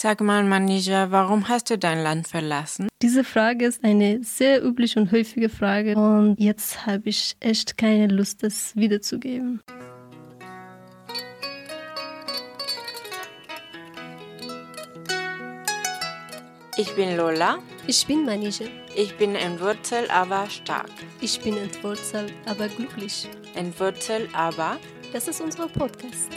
Sag mal, Manija, warum hast du dein Land verlassen? Diese Frage ist eine sehr übliche und häufige Frage und jetzt habe ich echt keine Lust, das wiederzugeben. Ich bin Lola. Ich bin Manija. Ich bin entwurzelt, aber stark. Ich bin entwurzelt, aber glücklich. Entwurzelt, aber. Das ist unser Podcast.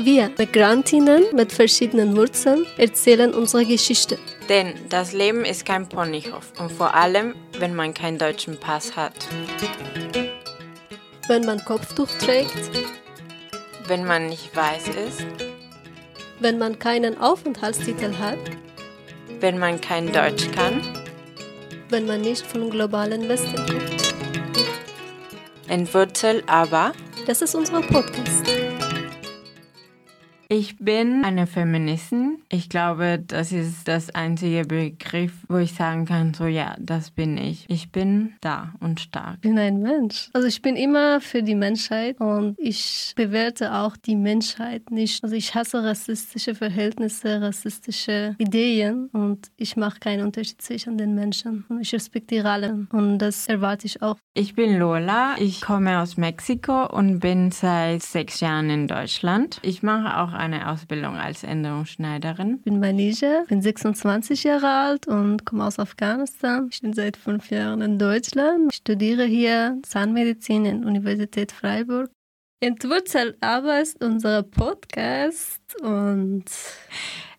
Wir, Migrantinnen mit verschiedenen Wurzeln, erzählen unsere Geschichte. Denn das Leben ist kein Ponyhof und vor allem, wenn man keinen deutschen Pass hat. Wenn man Kopftuch trägt, Wenn man nicht weiß ist, wenn man keinen Aufenthaltstitel hat, wenn man kein Deutsch kann, wenn man nicht vom globalen Westen kommt. entwurzelt, aber. Das ist unser Podcast. Ich bin eine Feministin. Ich glaube, das ist das einzige Begriff, wo ich sagen kann, so ja, das bin ich. Ich bin da und stark. Ich bin ein Mensch. Also ich bin immer für die Menschheit und ich bewerte auch die Menschheit nicht. Also ich hasse rassistische Verhältnisse, rassistische Ideen und ich mache keinen Unterschied zwischen den Menschen. Und ich respektiere alle und das erwarte ich auch. Ich bin Lola. Ich komme aus Mexiko und bin seit sechs Jahren in Deutschland. Ich mache auch eine Ausbildung als Änderungsschneiderin. Ich bin Manija, bin 26 Jahre alt und komme aus Afghanistan. Ich bin seit fünf Jahren in Deutschland. Ich studiere hier Zahnmedizin in der Universität Freiburg. Entwurzelt aber ist unser Podcast und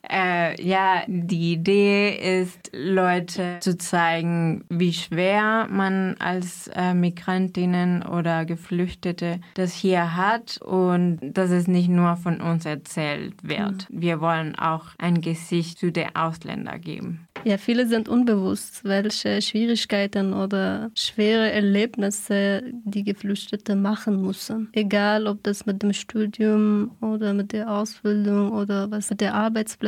Äh, ja, die Idee ist, Leute zu zeigen, wie schwer man als äh, Migrantinnen oder Geflüchtete das hier hat und dass es nicht nur von uns erzählt wird. Wir wollen auch ein Gesicht zu den Ausländern geben. Ja, viele sind unbewusst, welche Schwierigkeiten oder schwere Erlebnisse die Geflüchtete machen müssen. Egal, ob das mit dem Studium oder mit der Ausbildung oder was mit der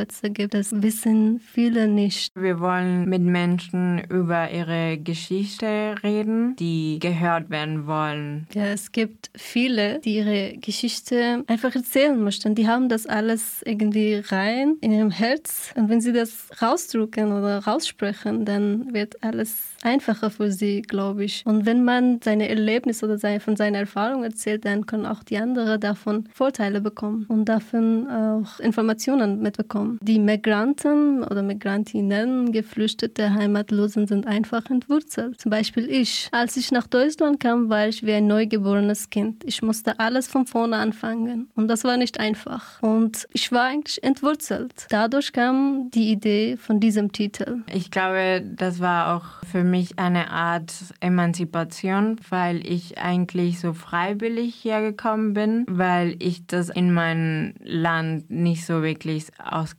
Arbeitsplätze gibt, das wissen viele nicht. Wir wollen mit Menschen über ihre Geschichte reden, die gehört werden wollen. Ja, es gibt viele, die ihre Geschichte einfach erzählen möchten. Die haben das alles irgendwie rein in ihrem Herz. Und wenn sie das rausdrücken oder raussprechen, dann wird alles einfacher für sie, glaube ich. Und wenn man seine Erlebnisse oder seine, von seiner Erfahrung erzählt, dann können auch die anderen davon Vorteile bekommen und davon auch Informationen mitbekommen. Die Migranten oder Migrantinnen, Geflüchtete, Heimatlosen sind einfach entwurzelt. Zum Beispiel ich. Als ich nach Deutschland kam, war ich wie ein neugeborenes Kind. Ich musste alles von vorne anfangen und das war nicht einfach. Und ich war eigentlich entwurzelt. Dadurch kam die Idee von diesem Titel. Ich glaube, das war auch für mich eine Art Emanzipation, weil ich eigentlich so freiwillig hergekommen bin, weil ich das in meinem Land nicht so wirklich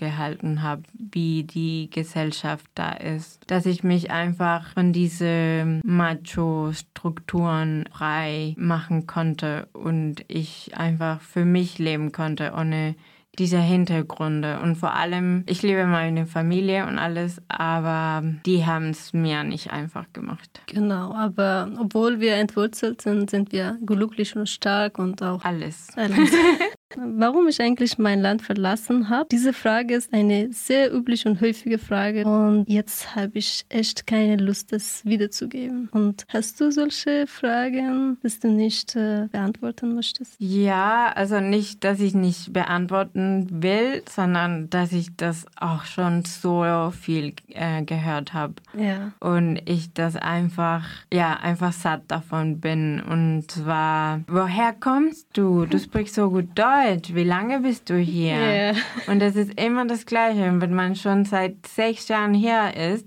ausgehalten habe, wie die Gesellschaft da ist. Dass ich mich einfach von diesen Macho-Strukturen frei machen konnte und ich einfach für mich leben konnte, ohne diese Hintergründe. Und vor allem, ich liebe meine Familie und alles, aber die haben es mir nicht einfach gemacht. Genau, aber obwohl wir entwurzelt sind, sind wir glücklich und stark und auch Alles. alles. Warum ich eigentlich mein Land verlassen habe? Diese Frage ist eine sehr übliche und häufige Frage und jetzt habe ich echt keine Lust, das wiederzugeben. Und hast du solche Fragen, die du nicht äh, beantworten möchtest? Ja, also nicht, dass ich nicht beantworten will, sondern dass ich das auch schon so viel äh, gehört habe. Ja. Und ich das einfach, ja, einfach satt davon bin. Und zwar, woher kommst du? Du sprichst so gut Deutsch. Wie lange bist du hier? Ja. Und das ist immer das Gleiche, wenn man schon seit sechs Jahren hier ist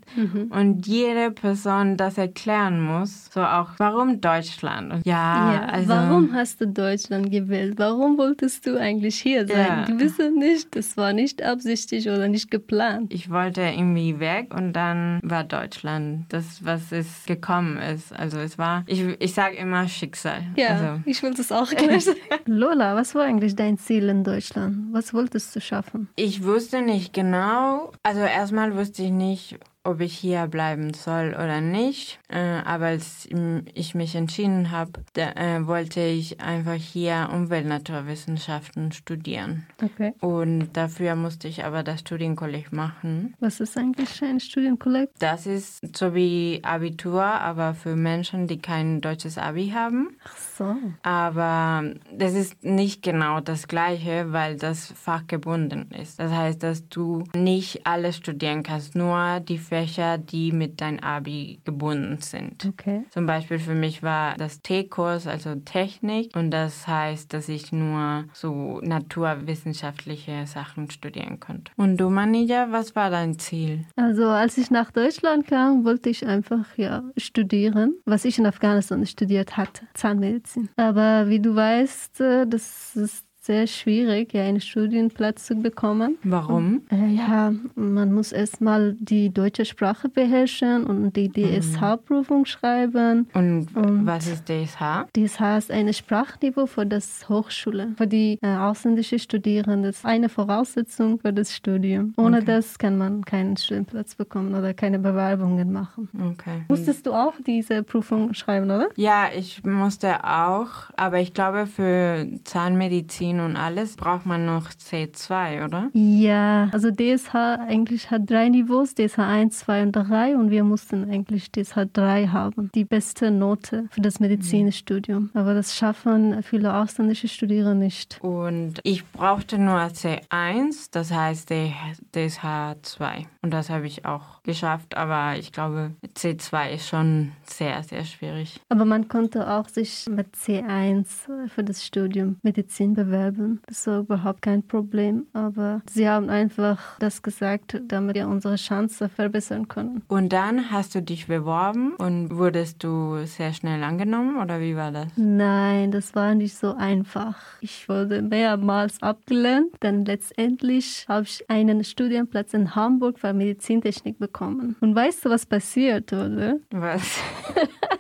und jede Person das erklären muss. So auch, warum Deutschland? Und ja, Ja, also. warum hast du Deutschland gewählt? Warum wolltest du eigentlich hier sein? Ja. Du bist ja nicht, das war nicht absichtlich oder nicht geplant. Ich wollte irgendwie weg und dann war Deutschland das, was es gekommen ist. Also es war, ich, ich sage immer Schicksal. Ja, Also, ich will das auch gleich sagen. Lola, was war eigentlich dein Ziel in Deutschland? Was wolltest du schaffen? ich wusste nicht genau, also erstmal wusste ich nicht, ob ich hier bleiben soll oder nicht. Äh, aber als ich mich entschieden habe, äh, wollte ich einfach hier Umweltnaturwissenschaften studieren. Okay. Und dafür musste ich aber das Studienkolleg machen. Was ist eigentlich ein Studienkolleg? Das ist so wie Abitur, aber für Menschen, die kein deutsches Abi haben. Ach so. Aber das ist nicht genau das Gleiche, weil das fachgebunden ist. Das heißt, dass du nicht alles studieren kannst, nur die Fächer, die mit deinem Abi gebunden sind. Okay. Zum Beispiel für mich war das T-Kurs, also Technik, und das heißt, dass ich nur so naturwissenschaftliche Sachen studieren konnte. Und du, Manija, was war dein Ziel? Also als ich nach Deutschland kam, wollte ich einfach ja studieren, was ich in Afghanistan studiert hatte, Zahnmedizin. Aber wie du weißt, äh, das ist sehr schwierig, ja, einen Studienplatz zu bekommen. Warum? Äh, ja, man muss erstmal die deutsche Sprache beherrschen und die DSH-Prüfung schreiben. Und, und, was ist DSH? DSH ist ein Sprachniveau für das Hochschule, für die äh, ausländischen Studierenden. Das ist eine Voraussetzung für das Studium. Ohne okay. das kann man keinen Studienplatz bekommen oder keine Bewerbungen machen. Okay. Musstest du auch diese Prüfung schreiben, oder? Ja, ich musste auch, aber ich glaube für Zahnmedizin Medizin und alles braucht man noch C2, oder? Ja, also DSH eigentlich hat drei Niveaus, DSH 1, 2 und 3 und wir mussten eigentlich DSH 3 haben. Die beste Note für das Medizinstudium. Aber das schaffen viele ausländische Studierende nicht. Und ich brauchte nur C1, das heißt DSH 2. Und das habe ich auch geschafft, aber ich glaube, C2 ist schon sehr, sehr schwierig. Aber man konnte auch sich mit C1 für das Studium Medizin bewerben. Das war überhaupt kein Problem. Aber sie haben einfach das gesagt, damit wir unsere Chance verbessern können. Und dann hast du dich beworben und wurdest du sehr schnell angenommen oder wie war das? Nein, das war nicht so einfach. Ich wurde mehrmals abgelehnt, denn letztendlich habe ich einen Studienplatz in Hamburg für Medizintechnik bekommen. Und weißt du, was passiert, oder? Was?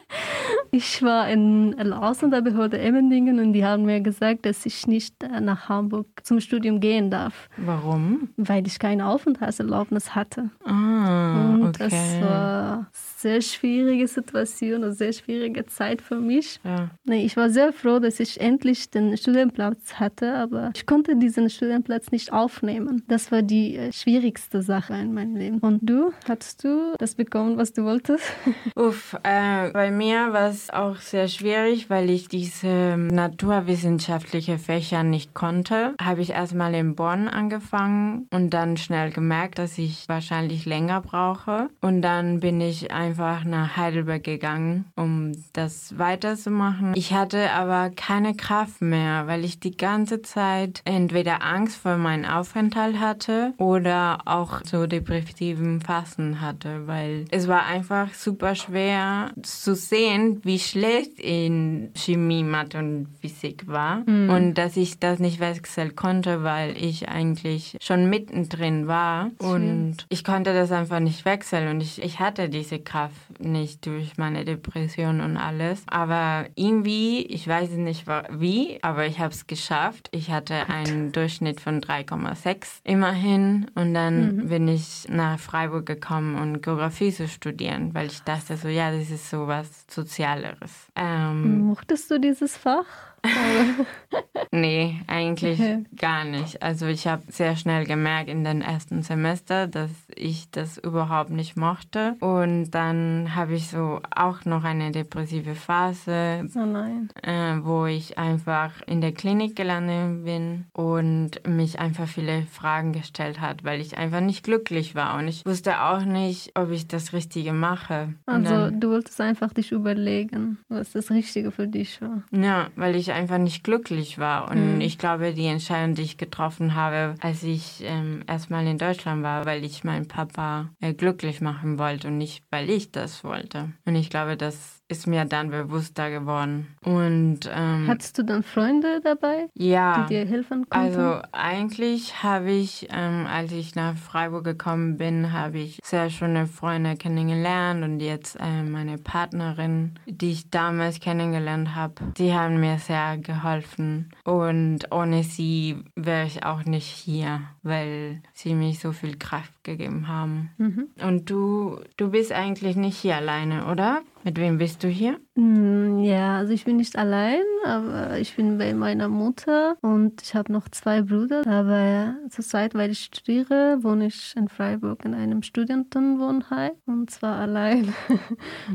Ich war in der Ausländerbehörde Emmendingen und die haben mir gesagt, dass ich nicht nach Hamburg zum Studium gehen darf. Warum? Weil ich keine Aufenthaltserlaubnis hatte. Ah, und okay. das war eine sehr schwierige Situation, eine sehr schwierige Zeit für mich. Ja. Ich war sehr froh, dass ich endlich den Studienplatz hatte, aber ich konnte diesen Studienplatz nicht aufnehmen. Das war die äh, schwierigste Sache in meinem Leben. Und du, hattest du das bekommen, was du wolltest? Uff, äh, bei mir war es auch sehr schwierig, weil ich diese naturwissenschaftliche Fächer nicht konnte. Habe ich erstmal in Bonn angefangen und dann schnell gemerkt, dass ich wahrscheinlich länger brauche. Und dann bin ich einfach nach Heidelberg gegangen, um das weiterzumachen. Ich hatte aber keine Kraft mehr, weil ich die ganze Zeit entweder Angst vor meinem Aufenthalt hatte oder auch so depressiven Phasen hatte, weil es war einfach super schwer zu sehen, wie schlecht in Chemie, Mathe und Physik war mhm. und dass ich das nicht wechseln konnte, weil ich eigentlich schon mittendrin war und ich konnte das einfach nicht wechseln und ich, ich hatte diese Kraft nicht durch meine Depression und alles. Aber irgendwie, ich weiß nicht wie, aber ich habe es geschafft. Ich hatte einen Durchschnitt von 3,6 immerhin und dann mhm. bin ich nach Freiburg gekommen, um Geografie zu studieren, weil ich dachte so, ja, das ist so was Sozialeres. Ähm, Mochtest du dieses Fach? nee, eigentlich okay. gar nicht. Also ich habe sehr schnell gemerkt in den ersten Semester, dass ich das überhaupt nicht mochte. Und dann habe ich so auch noch eine depressive Phase, oh äh, wo ich einfach in der Klinik gelandet bin und mich einfach viele Fragen gestellt hat, weil ich einfach nicht glücklich war. Und ich wusste auch nicht, ob ich das Richtige mache. Also dann, du wolltest einfach dich überlegen, was das Richtige für dich war. Ja, weil ich einfach nicht glücklich war. Und mhm. ich glaube, die Entscheidung, die ich getroffen habe, als ich ähm, erstmal in Deutschland war, weil ich meinen Papa äh, glücklich machen wollte und nicht, weil ich das wollte. Und ich glaube, dass ist mir dann bewusster geworden. Und ähm, hattest du dann Freunde dabei, ja, die dir helfen konnten? also eigentlich habe ich, ähm, als ich nach Freiburg gekommen bin, habe ich sehr schöne Freunde kennengelernt und jetzt äh, meine Partnerin, die ich damals kennengelernt habe, die haben mir sehr geholfen und ohne sie wäre ich auch nicht hier, weil sie mich so viel Kraft gegeben haben. Mhm. Und du, du bist eigentlich nicht hier alleine, oder? Mit wem bist du hier? Mm, Ja, also ich bin nicht allein, aber ich bin bei meiner Mutter und ich habe noch zwei Brüder. Aber zurzeit, weil ich studiere, wohne ich in Freiburg in einem Studentenwohnheim und zwar allein.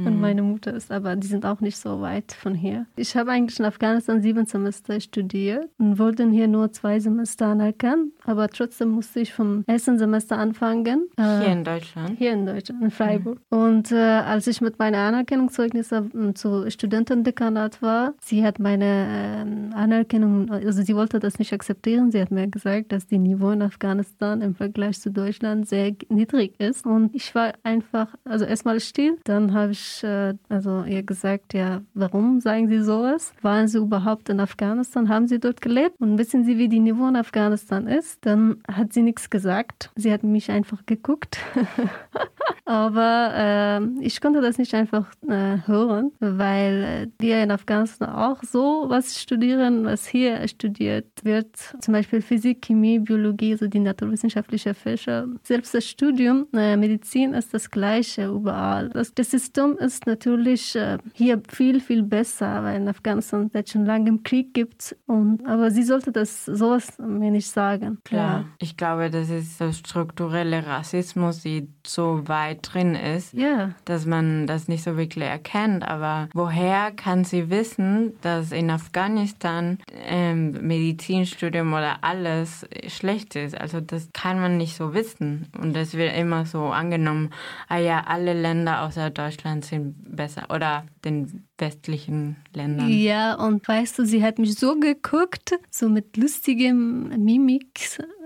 Und meine Mutter ist aber, die sind auch nicht so weit von hier. Ich habe eigentlich in Afghanistan sieben Semester studiert und wurde hier nur zwei Semester anerkannt, aber trotzdem musste ich vom ersten Semester anfangen. Äh, Hier in Deutschland? hier in Deutschland, in Freiburg. Und äh, als ich mit meinen Anerkennungszeugnissen ähm, Studentendekanat war, sie hat meine ähm, Anerkennung, also sie wollte das nicht akzeptieren. Sie hat mir gesagt, dass die Niveau in Afghanistan im Vergleich zu Deutschland sehr niedrig ist. Und ich war einfach, also erstmal still. Dann habe ich äh, also ihr gesagt, ja, warum sagen Sie sowas? Waren Sie überhaupt in Afghanistan? Haben Sie dort gelebt? Und wissen Sie, wie die Niveau in Afghanistan ist? Dann hat sie nichts gesagt. Sie hat mich einfach geguckt. Aber äh, ich konnte das nicht einfach äh, hören, weil äh, wir in Afghanistan auch so was studieren, was hier studiert wird. Zum Beispiel Physik, Chemie, Biologie, so die naturwissenschaftlichen Fächer. Selbst das Studium äh, Medizin ist das gleiche überall. Das, das System ist natürlich äh, hier viel, viel besser, weil in Afghanistan seit schon langem Krieg gibt. Und, aber sie sollte das sowas mir nicht sagen. Klar. Ich glaube, das ist der strukturelle Rassismus, die so weit drin ist, Ja. dass man das nicht so wirklich erkennt. Aber woher kann sie wissen, dass in Afghanistan ähm, Medizinstudium oder alles schlecht ist? Also das kann man nicht so wissen. Und das wird immer so angenommen, ah ja, alle Länder außer Deutschland sind besser oder den westlichen Ländern. Ja, und weißt du, sie hat mich so geguckt, so mit lustigem Mimik,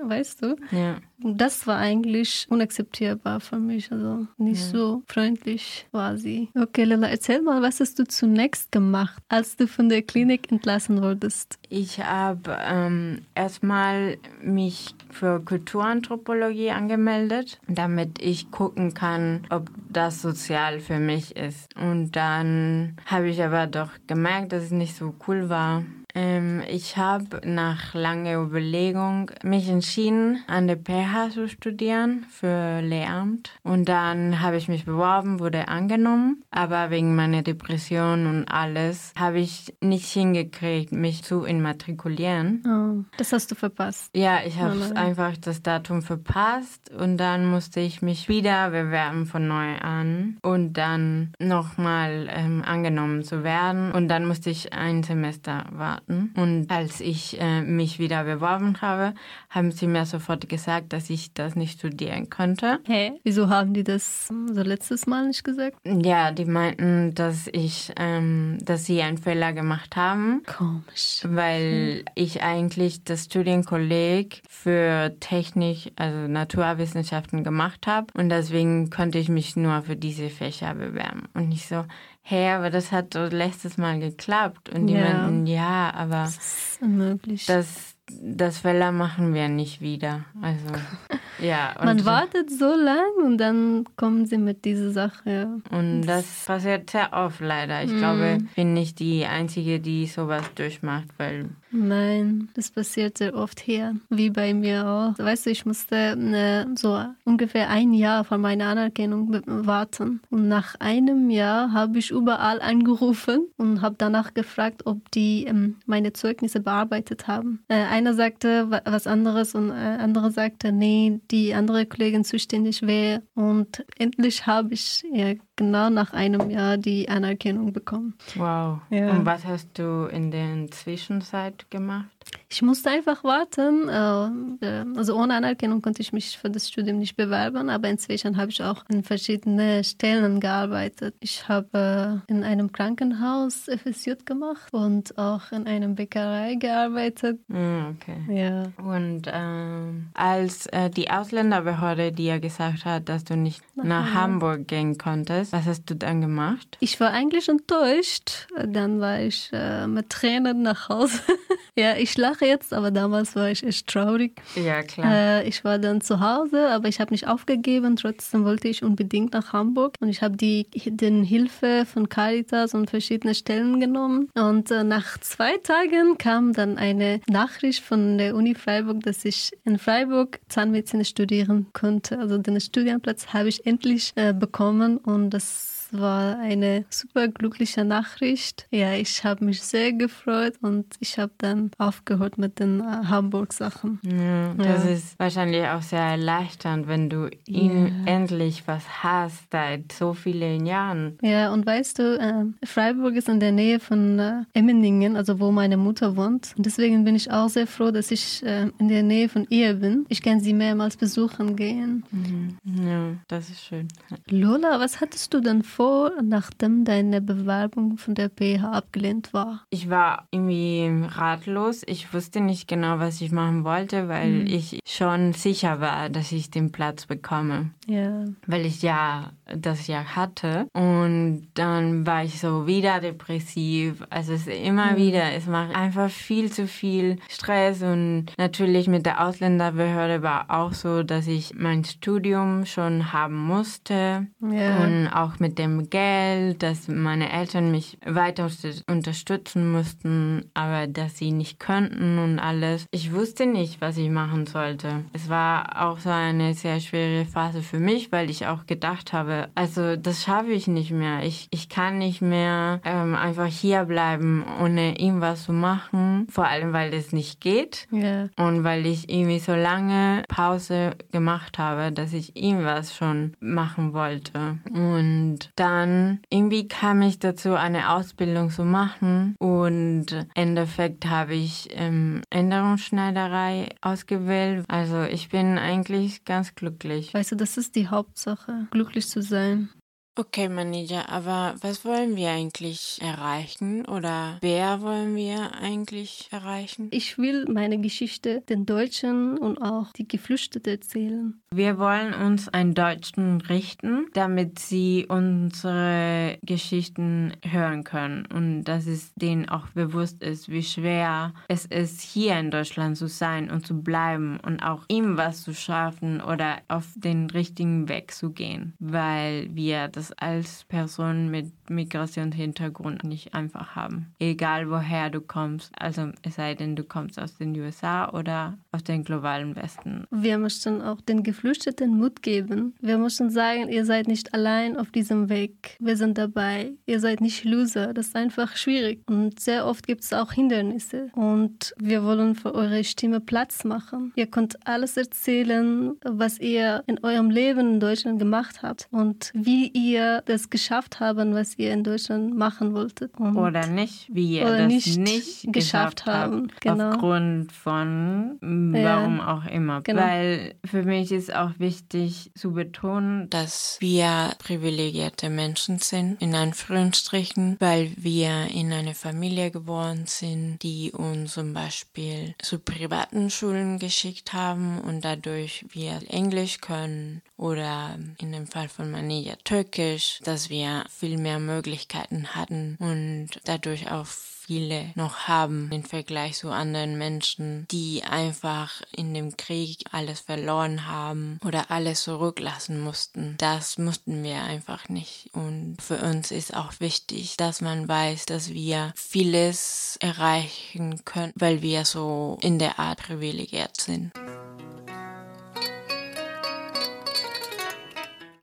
weißt du. Ja. Und das war eigentlich unakzeptierbar für mich, also nicht so freundlich sie. Okay, Lila, erzähl mal, was hast du zunächst gemacht, als du von der Klinik entlassen wurdest? Ich habe ähm, erstmal mich für Kulturanthropologie angemeldet, damit ich gucken kann, ob das sozial für mich ist. Und dann habe ich aber doch gemerkt, dass es nicht so cool war. Ähm, ich habe nach langer Überlegung mich entschieden, an der PH zu studieren für Lehramt. Und dann habe ich mich beworben, wurde angenommen. Aber wegen meiner Depression und alles habe ich nicht hingekriegt, mich zu immatrikulieren. Oh, das hast du verpasst. Ja, ich habe einfach das Datum verpasst und dann musste ich mich wieder bewerben von neu an und dann nochmal ähm, angenommen zu werden und dann musste ich ein Semester warten. Und als ich äh, mich wieder beworben habe, haben sie mir sofort gesagt, dass ich das nicht studieren konnte. Hä? Wieso haben die das so letztes Mal nicht gesagt? Ja, die meinten, dass ich, ähm, dass sie einen Fehler gemacht haben. Komisch. weil ich eigentlich das Studienkolleg für Technik, also Naturwissenschaften gemacht habe und deswegen konnte ich mich nur für diese Fächer bewerben. Und ich so, hey, aber das hat doch letztes Mal geklappt. Und die Ja. meinten, ja, aber Das ist unmöglich. das, das Fehler machen wir nicht wieder. Also, ja. Man wartet so lang und dann kommen sie mit dieser Sache. und das passiert sehr oft leider. Ich glaube, ich bin nicht die Einzige, die sowas durchmacht, weil Nein, das passiert sehr oft hier, wie bei mir auch. Weißt du, ich musste äh, so ungefähr ein Jahr von meiner Anerkennung warten. Und nach einem Jahr habe ich überall angerufen und habe danach gefragt, ob die ähm, meine Zeugnisse bearbeitet haben. Äh, einer sagte wa- was anderes und äh, andere sagte, nee, die andere Kollegin zuständig wäre. Und endlich habe ich ja, genau nach einem Jahr die Anerkennung bekommen. wow. Ja. Und was hast du in der Zwischenzeit gemacht? Ich musste einfach warten. äh, äh, Also ohne Anerkennung konnte ich mich für das Studium nicht bewerben, aber inzwischen habe ich auch an verschiedenen Stellen gearbeitet. Ich habe äh, in einem Krankenhaus FSJ gemacht und auch in einer Bäckerei gearbeitet. Mm, okay. Ja. Und ähm, als äh, die Ausländerbehörde dir gesagt hat, dass du nicht nach, Hamburg. Hamburg gehen konntest. Was hast du dann gemacht? Ich war eigentlich enttäuscht. Dann war ich äh, mit Tränen nach Hause. ja, ich lache jetzt, aber damals war ich echt traurig. Ja, klar. Äh, ich war dann zu Hause, aber ich habe nicht aufgegeben. Trotzdem wollte ich unbedingt nach Hamburg und ich habe die den Hilfe von Caritas und verschiedene Stellen genommen. Und äh, nach zwei Tagen kam dann eine Nachricht von der Uni Freiburg, dass ich in Freiburg Zahnmedizin studieren konnte. Also den Studienplatz habe ich endlich äh, bekommen und das war eine super glückliche Nachricht. Ja, ich habe mich sehr gefreut und ich habe dann aufgehört mit den äh, Hamburg-Sachen. Ja, das ja. ist wahrscheinlich auch sehr erleichternd, wenn du yeah. endlich was hast seit so vielen Jahren. Ja, und weißt du, äh, Freiburg ist in der Nähe von äh, Emmeningen, also wo meine Mutter wohnt. Und deswegen bin ich auch sehr froh, dass ich äh, in der Nähe von ihr bin. Ich kann sie mehrmals besuchen gehen. Mhm. Ja, das ist schön. Lola, was hattest du denn vor? Vor, nachdem deine Bewerbung von der PH abgelehnt war? Ich war irgendwie ratlos. Ich wusste nicht genau, was ich machen wollte, weil mhm. ich schon sicher war, dass ich den Platz bekomme. Ja. Weil ich ja das ja hatte. Und dann war ich so wieder depressiv. Also es ist immer mhm. wieder, es macht einfach viel zu viel Stress. Und natürlich mit der Ausländerbehörde war auch so, dass ich mein Studium schon haben musste. Ja. Und auch mit dem Geld, dass meine Eltern mich weiter unterstützen mussten, aber dass sie nicht könnten und alles. Ich wusste nicht, was ich machen sollte. Es war auch so eine sehr schwere Phase für mich, weil ich auch gedacht habe, also das schaffe ich nicht mehr. Ich, ich kann nicht mehr ähm, einfach hier bleiben, ohne irgendwas zu machen. Vor allem, weil es nicht geht. Yeah. Und weil ich irgendwie so lange Pause gemacht habe, dass ich irgendwas schon machen wollte. Und dann irgendwie kam ich dazu, eine Ausbildung zu machen und im Endeffekt habe ich ähm, Änderungsschneiderei ausgewählt. Also ich bin eigentlich ganz glücklich. Weißt du, das ist die Hauptsache, glücklich zu sein. Okay, Manija, aber was wollen wir eigentlich erreichen oder wer wollen wir eigentlich erreichen? Ich will meine Geschichte den Deutschen und auch die Geflüchteten erzählen. Wir wollen uns an Deutschen richten, damit sie unsere Geschichten hören können und dass es denen auch bewusst ist, wie schwer es ist, hier in Deutschland zu sein und zu bleiben und auch ihm was zu schaffen oder auf den richtigen Weg zu gehen, weil wir das das als Person mit Migrationshintergrund nicht einfach haben. Egal woher du kommst, also es sei denn, du kommst aus den USA oder aus dem globalen Westen. Wir möchten auch den Geflüchteten Mut geben. Wir möchten sagen, ihr seid nicht allein auf diesem Weg. Wir sind dabei. Ihr seid nicht Loser. Das ist einfach schwierig. Und sehr oft gibt es auch Hindernisse. Und wir wollen für eure Stimme Platz machen. Ihr könnt alles erzählen, was ihr in eurem Leben in Deutschland gemacht habt und wie ihr ihr das geschafft haben, was ihr in Deutschland machen wolltet. Und oder nicht, wie ihr das nicht, nicht geschafft haben. Genau. Aufgrund von warum ja. auch immer. Genau. Weil für mich ist auch wichtig zu betonen, dass wir privilegierte Menschen sind, in Anführungsstrichen, weil wir in eine Familie geboren sind, die uns zum Beispiel zu privaten Schulen geschickt haben und dadurch wir Englisch können oder in dem Fall von Mania Türkisch, dass wir viel mehr Möglichkeiten hatten und dadurch auch viele noch haben im Vergleich zu anderen Menschen, die einfach in dem Krieg alles verloren haben oder alles zurücklassen mussten. Das mussten wir einfach nicht. Und für uns ist auch wichtig, dass man weiß, dass wir vieles erreichen können, weil wir so in der Art privilegiert sind.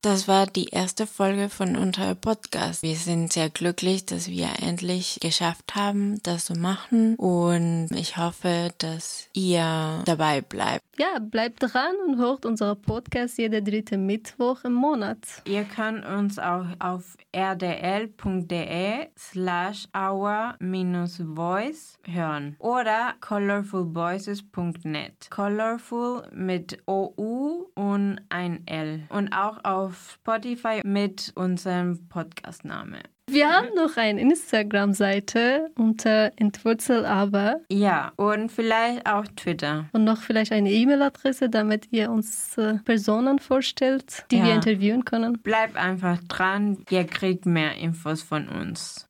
Das war die erste Folge von unserem Podcast. Wir sind sehr glücklich, dass wir endlich geschafft haben, das zu machen. Und ich hoffe, dass ihr dabei bleibt. Ja, bleibt dran und hört unseren Podcast jeder dritte Mittwoch im Monat. Ihr könnt uns auch auf rdl.de slash our-voice hören oder colorfulvoices.net. Colorful mit OU und ein L. Und auch auf Spotify mit unserem Podcastname. Wir haben noch eine Instagram-Seite unter Entwurzel aber. Ja, und vielleicht auch Twitter. Und noch vielleicht eine E-Mail-Adresse, damit ihr uns äh, Personen vorstellt, die Ja. wir interviewen können. Bleibt einfach dran, ihr kriegt mehr Infos von uns.